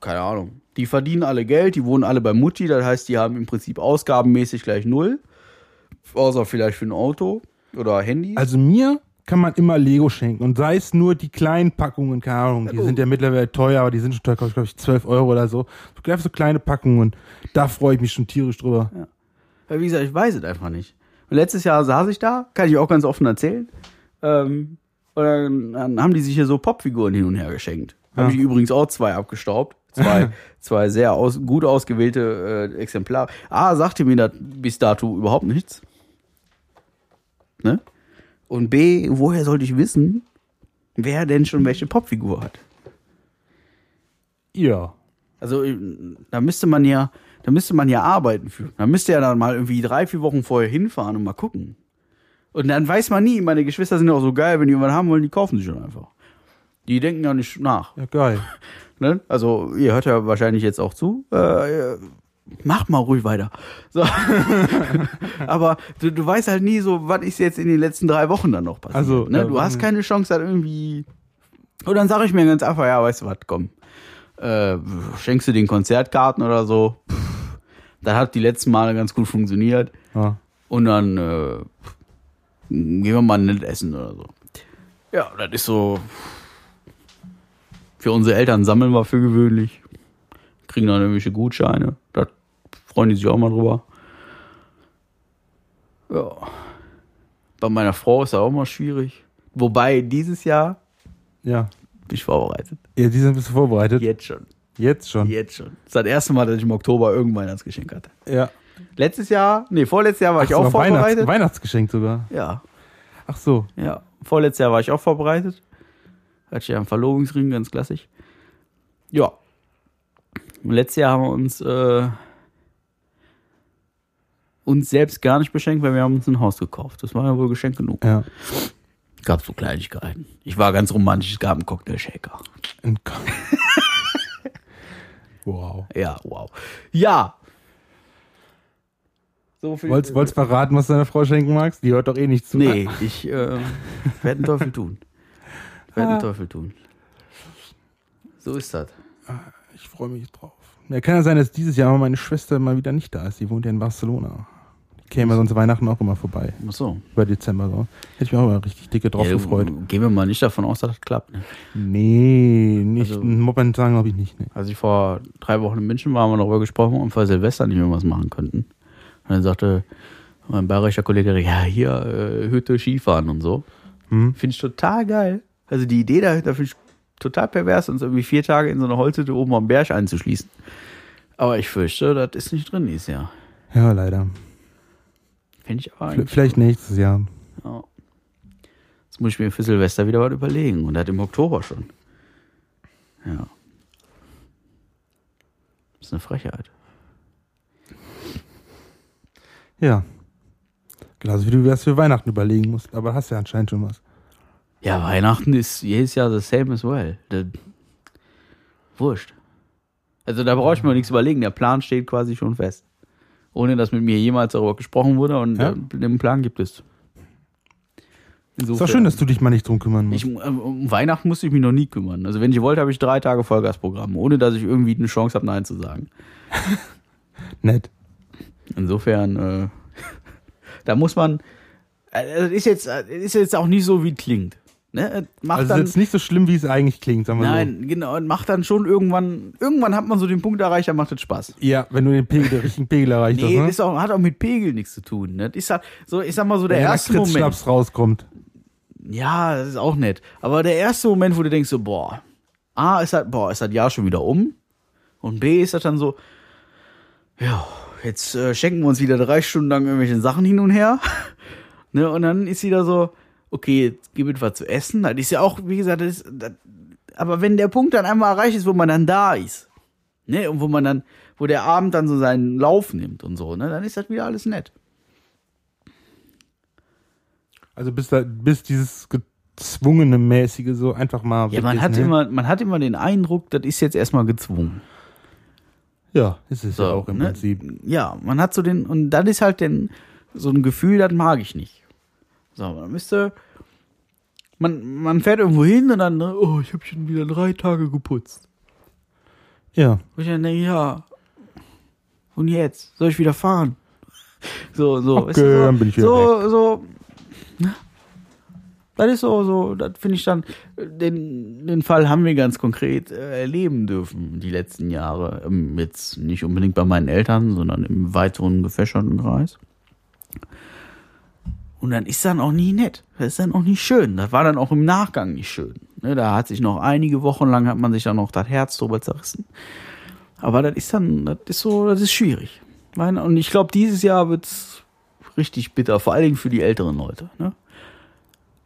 Speaker 2: keine Ahnung, die verdienen alle Geld, die wohnen alle bei Mutti, das heißt, die haben im Prinzip ausgabenmäßig gleich null. Außer vielleicht für ein Auto oder Handy.
Speaker 3: Also mir kann man immer Lego schenken und sei es nur die kleinen Packungen, keine Ahnung, die
Speaker 2: Oh.
Speaker 3: sind ja mittlerweile teuer, aber die sind schon teuer, glaube ich, 12 Euro oder so. Einfach so kleine Packungen, da freue ich mich schon tierisch drüber.
Speaker 2: Weil, wie gesagt, ich weiß es einfach nicht. Und letztes Jahr saß ich da, kann ich auch ganz offen erzählen. Ähm, und dann, dann haben die sich hier so Popfiguren hin und her geschenkt. Habe ich übrigens auch zwei abgestaubt. Zwei, zwei sehr aus, gut ausgewählte äh, Exemplare. A, sagte mir das bis dato überhaupt nichts. Ne? Und B, woher sollte ich wissen, wer denn schon welche Popfigur hat?
Speaker 3: Ja.
Speaker 2: Also äh, da müsste man ja, da müsste man ja arbeiten für. Da müsste ja dann mal irgendwie drei, vier Wochen vorher hinfahren und mal gucken. Und dann weiß man nie, meine Geschwister sind auch so geil, wenn die jemanden haben wollen, die kaufen sich schon einfach. Die denken ja nicht nach.
Speaker 3: Ja, geil.
Speaker 2: Ne? Also ihr hört ja wahrscheinlich jetzt auch zu. Äh, mach mal ruhig weiter. So. Aber du, du weißt halt nie so, was ist jetzt in den letzten drei Wochen dann noch passiert.
Speaker 3: Also,
Speaker 2: ne? Du hast
Speaker 3: mhm.
Speaker 2: keine Chance, dann irgendwie. Und dann sage ich mir ganz einfach, ja, weißt du was, komm. äh, schenkst du den Konzertkarten oder so. Pff, das hat die letzten Male ganz gut funktioniert.
Speaker 3: Ja.
Speaker 2: Und dann äh, gehen wir mal nett essen oder so. Ja, das ist so. Für unsere Eltern sammeln wir für gewöhnlich. Kriegen dann irgendwelche Gutscheine. Da freuen die sich auch mal drüber. Ja. Bei meiner Frau ist das auch mal schwierig. Wobei dieses Jahr
Speaker 3: Ja.
Speaker 2: bin ich vorbereitet.
Speaker 3: Ja, die sind ein bisschen vorbereitet.
Speaker 2: Jetzt schon.
Speaker 3: Jetzt schon.
Speaker 2: Jetzt schon. Das ist das erste Mal, dass ich im Oktober irgendwann als Geschenk hatte.
Speaker 3: Ja.
Speaker 2: Letztes Jahr, nee, vorletztes Jahr war ich auch
Speaker 3: sogar Weihnachts
Speaker 2: vorbereitet.
Speaker 3: Weihnachtsgeschenk sogar.
Speaker 2: Ja,
Speaker 3: Ach so.
Speaker 2: ja. Vorletztes Jahr war ich auch vorbereitet. Hatte ich ja einen Verlobungsring, ganz klassisch. Ja. Und letztes Jahr haben wir uns äh, uns selbst gar nicht beschenkt, weil wir haben uns ein Haus gekauft. Das war ja wohl Geschenk genug.
Speaker 3: Ja.
Speaker 2: Gab so Kleinigkeiten. Ich war ganz romantisch, es gab einen Cocktail-Shaker.
Speaker 3: Ein wow.
Speaker 2: Ja, wow. Ja. So viel.
Speaker 3: Wolltest wolltest verraten, was deiner Frau schenken magst? Die hört doch eh nicht zu.
Speaker 2: Nee, ich äh, werde einen Teufel tun. Werde einen Teufel tun. So ist das.
Speaker 3: Ich freue mich drauf. Ja, kann ja sein, dass dieses Jahr meine Schwester mal wieder nicht da ist. Die wohnt ja in Barcelona. Käme sonst Weihnachten auch immer vorbei.
Speaker 2: Ach so.
Speaker 3: Über Dezember so. Hätte ich mich auch immer richtig dicke drauf
Speaker 2: Ja,
Speaker 3: gefreut.
Speaker 2: Gehen wir mal nicht davon aus, dass das klappt. Ne?
Speaker 3: Nee, nicht.
Speaker 2: Also-
Speaker 3: momentan glaube ich nicht. Nee.
Speaker 2: Als ich vor drei Wochen in München war, haben wir darüber gesprochen, ob wir Silvester nicht mehr was machen könnten. Und dann sagte mein bayerischer Kollege, ja, hier äh, Hütte Skifahren und so.
Speaker 3: Hm?
Speaker 2: Finde ich total geil. Also die Idee dahinter finde ich total pervers, uns irgendwie vier Tage in so eine Holzhütte oben am Berg einzuschließen. Aber ich fürchte, das ist nicht drin dieses Jahr.
Speaker 3: Ja, leider.
Speaker 2: Finde ich aber eigentlich.
Speaker 3: Vielleicht nächstes Jahr.
Speaker 2: Ja. Jetzt muss ich mir für Silvester wieder was überlegen. Und das im Oktober schon. Ja. Das ist eine Frechheit.
Speaker 3: Ja. Genauso wie du das für Weihnachten überlegen musst. Aber hast ja anscheinend schon was.
Speaker 2: Ja, Weihnachten ist jedes Jahr the same as well. Das, wurscht. Also da brauche ich mir nichts überlegen. Der Plan steht quasi schon fest. Ohne dass mit mir jemals darüber gesprochen wurde und
Speaker 3: Ja.
Speaker 2: äh, den Plan gibt es.
Speaker 3: Ist doch schön, dass du dich mal nicht drum kümmern musst.
Speaker 2: Ich, äh, um Weihnachten musste ich mich noch nie kümmern. Also wenn ich wollte, habe ich drei Tage Vollgasprogramm, ohne dass ich irgendwie eine Chance habe, Nein zu sagen.
Speaker 3: Nett.
Speaker 2: Insofern, äh, da muss man, äh, das ist jetzt, ist jetzt auch nicht so, wie es klingt. Ne? Es Macht
Speaker 3: Also
Speaker 2: dann,
Speaker 3: ist jetzt nicht so schlimm, wie es eigentlich klingt, sagen wir
Speaker 2: nein, genau, und macht dann schon irgendwann, irgendwann hat man so den Punkt erreicht, da macht es Spaß.
Speaker 3: so. Ja, wenn du den Pegel, den richtigen Pegel erreicht
Speaker 2: Nee,
Speaker 3: hast, ne?
Speaker 2: ist auch, hat auch mit Pegel nichts zu tun. Ne? Das ist halt, so, ich sag mal so, der
Speaker 3: Wenn
Speaker 2: erste Moment.
Speaker 3: Schnaps rauskommt.
Speaker 2: Ja, das ist auch nett. Aber der erste Moment, wo du denkst so, boah, A ist halt, boah, ist das Jahr schon wieder um. Und B ist das dann so, ja, jetzt äh, schenken wir uns wieder drei Stunden lang irgendwelche Sachen hin und her. ne, und dann ist wieder so, okay, jetzt gibt es was zu essen. Das ist ja auch, wie gesagt, das das, aber wenn der Punkt dann einmal erreicht ist, wo man dann da ist, ne, und wo man dann, wo der Abend dann so seinen Lauf nimmt und so, ne, dann ist das wieder alles nett.
Speaker 3: Also bis, da, bis dieses gezwungene mäßige so einfach mal
Speaker 2: Ja, man
Speaker 3: ist,
Speaker 2: hat
Speaker 3: ne?
Speaker 2: immer, man hat immer den Eindruck, das ist jetzt erstmal gezwungen.
Speaker 3: Ja, ist es
Speaker 2: So,
Speaker 3: ja auch im
Speaker 2: ne?
Speaker 3: Prinzip.
Speaker 2: Ja, man hat so den, und das ist halt den, so ein Gefühl, das mag ich nicht. So, man müsste, man, man fährt irgendwo hin und dann, ne, oh, ich habe schon wieder drei Tage geputzt.
Speaker 3: Ja.
Speaker 2: Und ich dann denke, ja, und jetzt? Soll ich wieder fahren? So, so,
Speaker 3: Okay,
Speaker 2: weißt du, so,
Speaker 3: dann bin ich wieder
Speaker 2: so, so, ne? Das ist so, so, das finde ich dann, den, den Fall haben wir ganz konkret äh, erleben dürfen, die letzten Jahre. Ähm, Jetzt nicht unbedingt bei meinen Eltern, sondern im weiteren gefächerten Kreis. Und dann ist dann auch nie nett. Das ist dann auch nicht schön. Das war dann auch im Nachgang nicht schön. Ne, da hat sich noch einige Wochen lang hat man sich dann noch das Herz drüber zerrissen. Aber das ist dann, das ist so, das ist schwierig. Und ich glaube, dieses Jahr wird's richtig bitter, vor allen Dingen für die älteren Leute. Ne?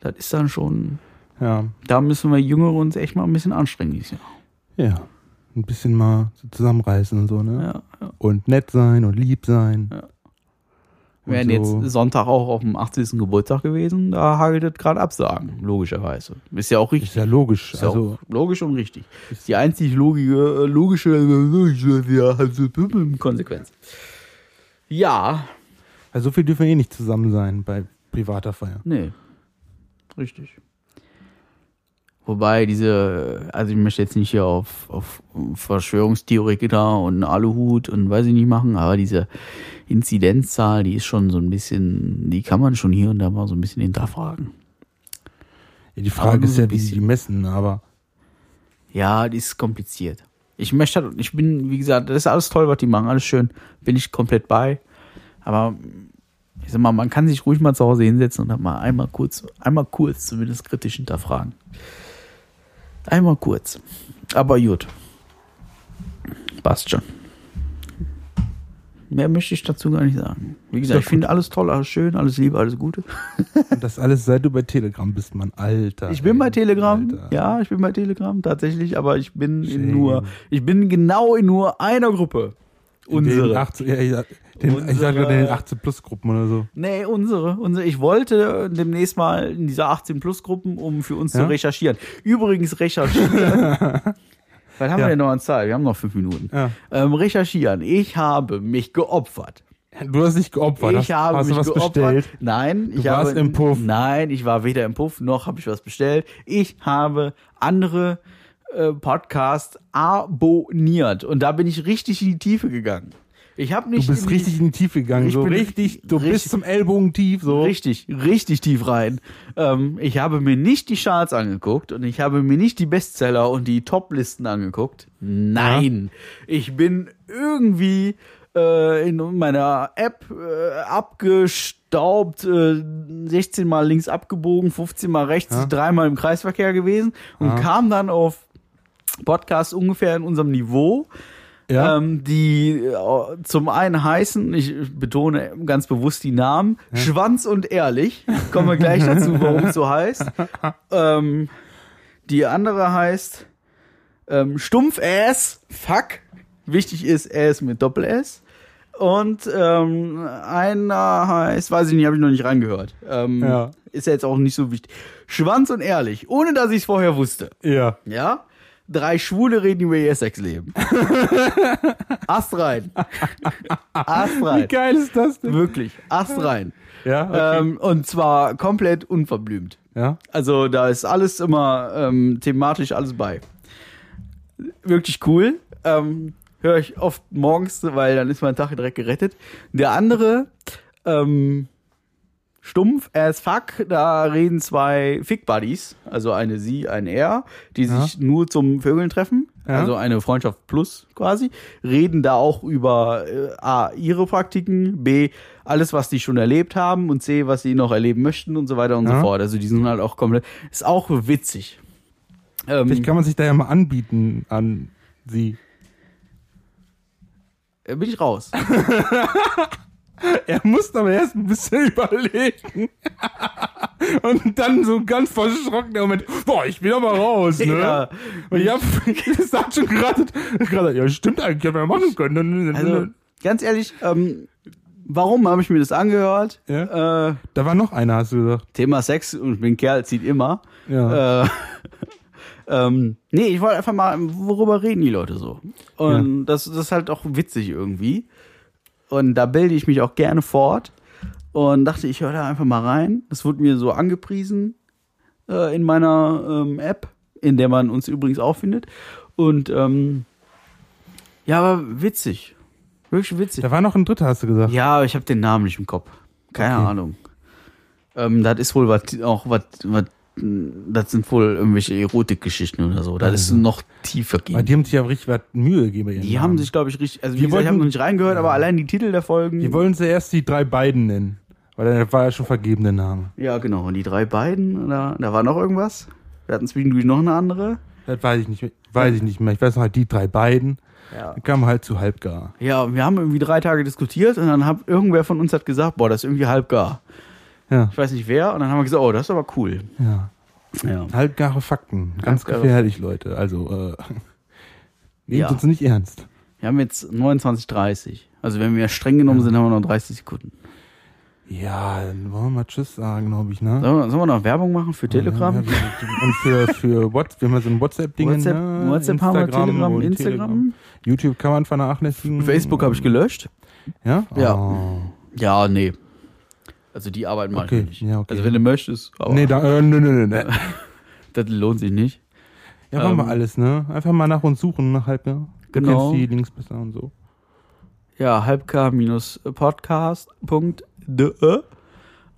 Speaker 2: Das ist dann schon,
Speaker 3: Ja.
Speaker 2: da müssen wir Jüngere uns echt mal ein bisschen anstrengen dieses Jahr.
Speaker 3: Ja. Ein bisschen mal so zusammenreißen und so, ne?
Speaker 2: Ja, ja.
Speaker 3: Und nett sein und lieb sein.
Speaker 2: Ja. Wären
Speaker 3: so-
Speaker 2: jetzt Sonntag auch auf dem 80. Geburtstag gewesen, da hagelt es gerade Absagen, logischerweise. Ist ja auch richtig.
Speaker 3: Ist ja logisch.
Speaker 2: Ist ja
Speaker 3: also,
Speaker 2: auch logisch und richtig. Ist die einzig logische, äh, logische, ja, also, Konsequenz. Ja,
Speaker 3: also so viel dürfen wir eh nicht zusammen sein bei privater Feier.
Speaker 2: nee. Richtig. Wobei diese, also ich möchte jetzt nicht hier auf, auf Verschwörungstheoretiker und Aluhut und weiß ich nicht machen, aber diese Inzidenzzahl, die ist schon so ein bisschen, die kann man schon hier und da mal so ein bisschen hinterfragen.
Speaker 3: Ja, die
Speaker 2: Aber
Speaker 3: Frage
Speaker 2: nur
Speaker 3: ist ja, wie sie die messen, aber
Speaker 2: Ja, die ist kompliziert. Ich möchte, halt- ich bin, wie gesagt, das ist alles toll, was die machen, alles schön, bin ich komplett bei. Aber ich sag mal, man kann sich ruhig mal zu Hause hinsetzen und dann mal einmal kurz, einmal kurz zumindest kritisch hinterfragen. Einmal kurz. Aber gut. Passt schon. Mehr möchte ich dazu gar nicht sagen. Wie gesagt, ich finde alles toll, alles schön, alles Liebe, alles Gute.
Speaker 3: und das alles seit du bei Telegram bist, Mann, Alter.
Speaker 2: Ich bin bei Telegram,
Speaker 3: Alter.
Speaker 2: ja, ich bin bei Telegram tatsächlich, aber ich bin in
Speaker 3: Schön.
Speaker 2: nur, ich bin genau in nur einer Gruppe.
Speaker 3: In
Speaker 2: Unsere.
Speaker 3: 18, ja, den, ich
Speaker 2: Unsere-
Speaker 3: sage in den 18 Plus Gruppen oder so.
Speaker 2: Nee, unsere, unsere. Ich wollte demnächst mal in dieser 18 Plus Gruppen, um für uns zu
Speaker 3: Ja?
Speaker 2: recherchieren. Übrigens recherchieren. Was haben
Speaker 3: Ja.
Speaker 2: wir denn noch an Zeit? Wir haben noch fünf Minuten.
Speaker 3: Ja.
Speaker 2: Ähm, recherchieren. Ich habe mich geopfert.
Speaker 3: Du hast dich geopfert.
Speaker 2: ich habe
Speaker 3: hast
Speaker 2: mich
Speaker 3: du was
Speaker 2: geopfert.
Speaker 3: bestellt?
Speaker 2: Nein, ich
Speaker 3: warst
Speaker 2: habe
Speaker 3: im Puff.
Speaker 2: Nein, ich war weder im Puff noch habe ich was bestellt. Ich habe andere äh, Podcasts abonniert und da bin ich richtig in die Tiefe gegangen. Ich habe
Speaker 3: Du
Speaker 2: nicht
Speaker 3: bist
Speaker 2: in die-
Speaker 3: richtig in die Tiefe gegangen.
Speaker 2: Ich
Speaker 3: so
Speaker 2: bin
Speaker 3: richtig, du
Speaker 2: richtig-
Speaker 3: bist zum Ellbogen tief. So.
Speaker 2: Richtig, richtig tief rein. Ähm, ich habe mir nicht die Charts angeguckt und ich habe mir nicht die Bestseller und die Top-Listen angeguckt. Nein, ich bin irgendwie äh, in meiner App äh, abgestaubt, äh, 16 Mal links abgebogen, 15 Mal rechts, dreimal im Kreisverkehr gewesen und kam dann auf Podcast ungefähr in unserem Niveau
Speaker 3: Ja.
Speaker 2: ähm, die äh, zum einen heißen, ich betone ganz bewusst die Namen, Schwanz und Ehrlich. Kommen wir gleich dazu, warum es so heißt. Ähm, die andere heißt ähm, Stumpf-Ass, Fuck. Wichtig ist Ass mit Doppel-S. Und ähm, einer heißt, weiß ich nicht, habe ich noch nicht reingehört. Ähm,
Speaker 3: Ja.
Speaker 2: Ist ja jetzt auch nicht so wichtig. Schwanz und Ehrlich, ohne dass ich es vorher wusste.
Speaker 3: ja.
Speaker 2: Ja? Drei Schwule reden über ihr Sexleben. Ast rein. Ast
Speaker 3: Wie geil ist das denn?
Speaker 2: Wirklich. Ast rein.
Speaker 3: Ja, okay.
Speaker 2: Ähm, und zwar komplett unverblümt.
Speaker 3: ja.
Speaker 2: Also da ist alles immer ähm, thematisch alles bei. Wirklich cool. Ähm, Höre ich oft morgens, weil dann ist mein Tag direkt gerettet. Der andere, ähm, stumpf as fuck, da reden zwei Fick-Buddies, also eine sie, ein er, die
Speaker 3: Ja.
Speaker 2: sich nur zum Vögeln treffen,
Speaker 3: Ja.
Speaker 2: also eine Freundschaft plus quasi, reden da auch über äh, A, ihre Praktiken, B, alles, was die schon erlebt haben und C, was sie noch erleben möchten und so weiter und
Speaker 3: Ja.
Speaker 2: so fort. Also die sind halt auch komplett, ist auch witzig. Ähm,
Speaker 3: Vielleicht kann man sich da ja mal anbieten an sie.
Speaker 2: äh, bin ich raus.
Speaker 3: Er muss aber erst ein bisschen überlegen. Und dann so ganz verschrocken der Moment, boah, ich bin aber raus, ne?
Speaker 2: Ja.
Speaker 3: Und ich hab gesagt schon gerade, gerade, ja, stimmt eigentlich, hätten wir machen können.
Speaker 2: Also, ganz ehrlich, ähm, warum habe ich mir das angehört?
Speaker 3: Ja.
Speaker 2: Äh,
Speaker 3: da war noch einer, hast du gesagt.
Speaker 2: Thema Sex und ich bin Kerl zieht immer.
Speaker 3: Ja.
Speaker 2: Äh, ähm, nee, ich wollte einfach mal, worüber reden die Leute so? Und das, das ist halt auch witzig irgendwie. Und da bilde ich mich auch gerne fort. Und dachte, ich höre da einfach mal rein. Das wurde mir so angepriesen äh, in meiner ähm, App, in der man uns übrigens auch findet. Und ähm, ja, aber witzig. Wirklich witzig.
Speaker 3: Da war noch ein dritter, hast du gesagt.
Speaker 2: Ja, aber ich habe den Namen nicht im Kopf. Keine
Speaker 3: Okay.
Speaker 2: Ahnung. Ähm, das ist wohl was, auch was, was, das sind wohl irgendwelche Erotikgeschichten oder so. Das ist noch tiefer gehen.
Speaker 3: die haben sich ja richtig was Mühe gegeben.
Speaker 2: Die
Speaker 3: Namen.
Speaker 2: haben sich, glaube ich, richtig, also wie
Speaker 3: Die
Speaker 2: gesagt, ich habe
Speaker 3: wollten-
Speaker 2: noch nicht reingehört, aber allein die Titel der Folgen.
Speaker 3: Die wollen sie erst die drei beiden nennen. Weil der war ja schon vergebene Name.
Speaker 2: ja, genau. Und die drei beiden, da, da war noch irgendwas. Wir hatten zwischendurch noch eine andere.
Speaker 3: Das weiß ich nicht, mehr- weiß ich nicht mehr. Ich weiß noch halt die drei beiden.
Speaker 2: Ja.
Speaker 3: Die kamen halt zu halbgar.
Speaker 2: Ja, und wir haben irgendwie drei Tage diskutiert und dann hat irgendwer von uns hat gesagt, boah, das ist irgendwie halb gar.
Speaker 3: Ja,
Speaker 2: Ich weiß nicht wer. Und dann haben wir gesagt, oh, das ist aber cool.
Speaker 3: ja.
Speaker 2: Ja.
Speaker 3: Halbgare Fakten. Ganz
Speaker 2: Halbgare-
Speaker 3: gefährlich, Leute. Also, äh, nehmt
Speaker 2: Ja.
Speaker 3: uns nicht ernst.
Speaker 2: Wir haben jetzt 29,30. Also wenn wir streng genommen sind, haben wir noch 30 Sekunden.
Speaker 3: Ja, dann wollen wir mal Tschüss sagen, glaube ich, ne?
Speaker 2: Sollen wir, sollen wir noch Werbung machen für Telegram?
Speaker 3: Ja, und für, für What, wir haben ja so ein WhatsApp-Ding.
Speaker 2: WhatsApp,
Speaker 3: ne?
Speaker 2: WhatsApp haben wir, Telegram, Instagram.
Speaker 3: YouTube kann man vernachlässigen.
Speaker 2: Facebook habe ich gelöscht.
Speaker 3: Ja?
Speaker 2: Ja.
Speaker 3: Oh.
Speaker 2: Ja, nee. Also die arbeiten mal
Speaker 3: Okay,
Speaker 2: nicht.
Speaker 3: ja, okay.
Speaker 2: Also wenn du möchtest. Aber
Speaker 3: Nee, da, äh, nö, nö, nö, nö.
Speaker 2: Das lohnt sich nicht.
Speaker 3: Ja, machen wir
Speaker 2: Ähm,
Speaker 3: alles, ne? Einfach mal nach uns suchen, nach halb, ne? Du
Speaker 2: Genau.
Speaker 3: kennst die Links besser und so.
Speaker 2: Ja, halbk-podcast.de.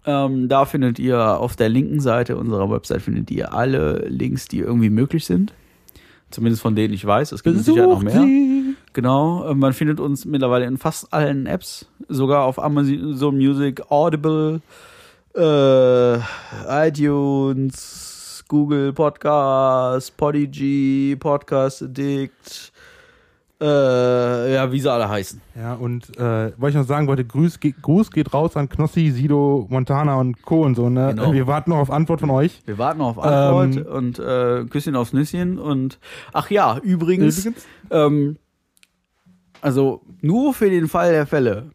Speaker 2: Ähm, da findet ihr auf der linken Seite unserer Website findet ihr alle Links, die irgendwie möglich sind. Zumindest von denen ich weiß. Es gibt mit Sicherheit noch mehr.
Speaker 3: sie.
Speaker 2: Genau, äh, man findet uns mittlerweile in fast allen Apps, sogar auf Amazon Music, Audible, äh, iTunes, Google Podcast, Podigy, Podcast Addict, äh, ja, wie sie alle heißen.
Speaker 3: Ja, und äh, weil ich noch sagen wollte, Gruß, ge Gruß geht raus an Knossi, Sido, Montana und Co. und so, ne?
Speaker 2: Genau.
Speaker 3: Wir warten noch auf Antwort von euch.
Speaker 2: Wir warten noch auf Antwort
Speaker 3: Ähm.
Speaker 2: und äh, Küsschen aufs Nüsschen und ach ja, übrigens,
Speaker 3: Übrigens?
Speaker 2: Ähm, also nur für den Fall der Fälle.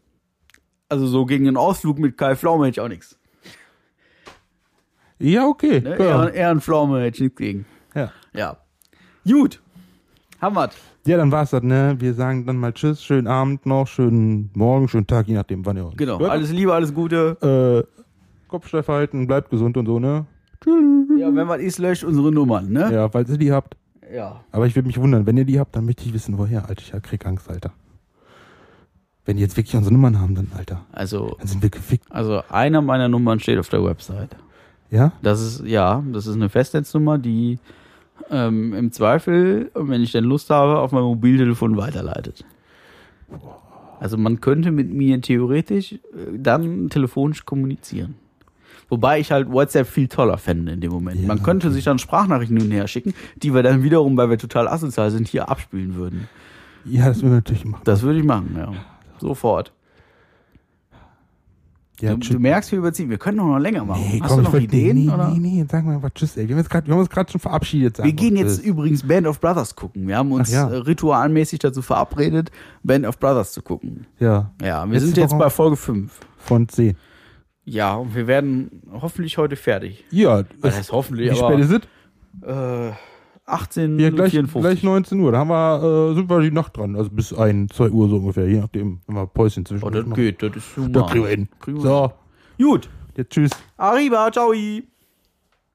Speaker 2: Also so gegen einen Ausflug mit Kai Pflaume hätte ich auch nichts.
Speaker 3: Ja, okay.
Speaker 2: Ne?
Speaker 3: ja.
Speaker 2: Ehren, Ehrenpflaume hätte ich nichts gegen.
Speaker 3: Ja.
Speaker 2: Ja. Gut. Haben wir's.
Speaker 3: ja, dann war's das, ne? Wir sagen dann mal Tschüss, schönen Abend noch, schönen Morgen, schönen Tag, je nachdem, wann ihr uns
Speaker 2: Genau.
Speaker 3: hört.
Speaker 2: Alles Liebe, alles Gute.
Speaker 3: Äh, Kopf steif halten, bleibt gesund und so, ne?
Speaker 2: Ja, wenn was ist, löscht unsere Nummern, ne?
Speaker 3: Ja, falls ihr die habt.
Speaker 2: Ja.
Speaker 3: Aber ich würde mich wundern, wenn ihr die habt, dann möchte ich wissen, woher, Alter. Ich krieg Angst, Alter. Wenn die jetzt wirklich unsere Nummern haben, dann, Alter,
Speaker 2: Also,
Speaker 3: dann sind wir gefickt.
Speaker 2: also einer meiner Nummern steht auf der Website.
Speaker 3: Ja?
Speaker 2: Das ist, ja, das ist eine Festnetznummer, die ähm, im Zweifel, wenn ich denn Lust habe, auf mein Mobiltelefon weiterleitet. Also man könnte mit mir theoretisch äh, dann telefonisch kommunizieren. Wobei ich halt WhatsApp viel toller fände in dem Moment.
Speaker 3: Ja,
Speaker 2: man könnte
Speaker 3: okay.
Speaker 2: sich dann Sprachnachrichten hin und her schicken, die wir dann wiederum, weil wir total asozial sind, hier abspielen würden.
Speaker 3: Ja, das würden wir natürlich machen.
Speaker 2: Das würde ich machen, ja. Sofort.
Speaker 3: Ja,
Speaker 2: du, du merkst, wir überziehen. Wir können noch länger machen.
Speaker 3: Nee,
Speaker 2: Hast
Speaker 3: komm,
Speaker 2: du
Speaker 3: ich
Speaker 2: noch Ideen?
Speaker 3: Nee, nee,
Speaker 2: oder?
Speaker 3: nee, nee, sag mal einfach Tschüss, ey. Wir haben, jetzt grad, wir haben uns gerade schon verabschiedet.
Speaker 2: Wir gehen jetzt
Speaker 3: Tschüss.
Speaker 2: übrigens Band of Brothers gucken. Wir haben uns
Speaker 3: ja.
Speaker 2: äh, ritualmäßig dazu verabredet, Band of Brothers zu gucken.
Speaker 3: Ja,
Speaker 2: Ja, wir
Speaker 3: Letzte
Speaker 2: sind jetzt
Speaker 3: Woche-
Speaker 2: bei Folge 5.
Speaker 3: von 10.
Speaker 2: Ja, und wir werden hoffentlich heute fertig.
Speaker 3: Ja,
Speaker 2: Was heißt hoffentlich,
Speaker 3: wie spät ist es?
Speaker 2: äh, 18,
Speaker 3: Ja, gleich,
Speaker 2: 54.
Speaker 3: gleich 19 Uhr. Da haben wir, äh, sind wir die Nacht dran. Also bis 1, 2 Uhr so ungefähr. Je nachdem, wenn wir Päuschen zwischen
Speaker 2: Oh, das geht, das ist
Speaker 3: Da
Speaker 2: super.
Speaker 3: kriegen wir hin. So,
Speaker 2: Gut.
Speaker 3: jetzt tschüss.
Speaker 2: Arriba, ciao.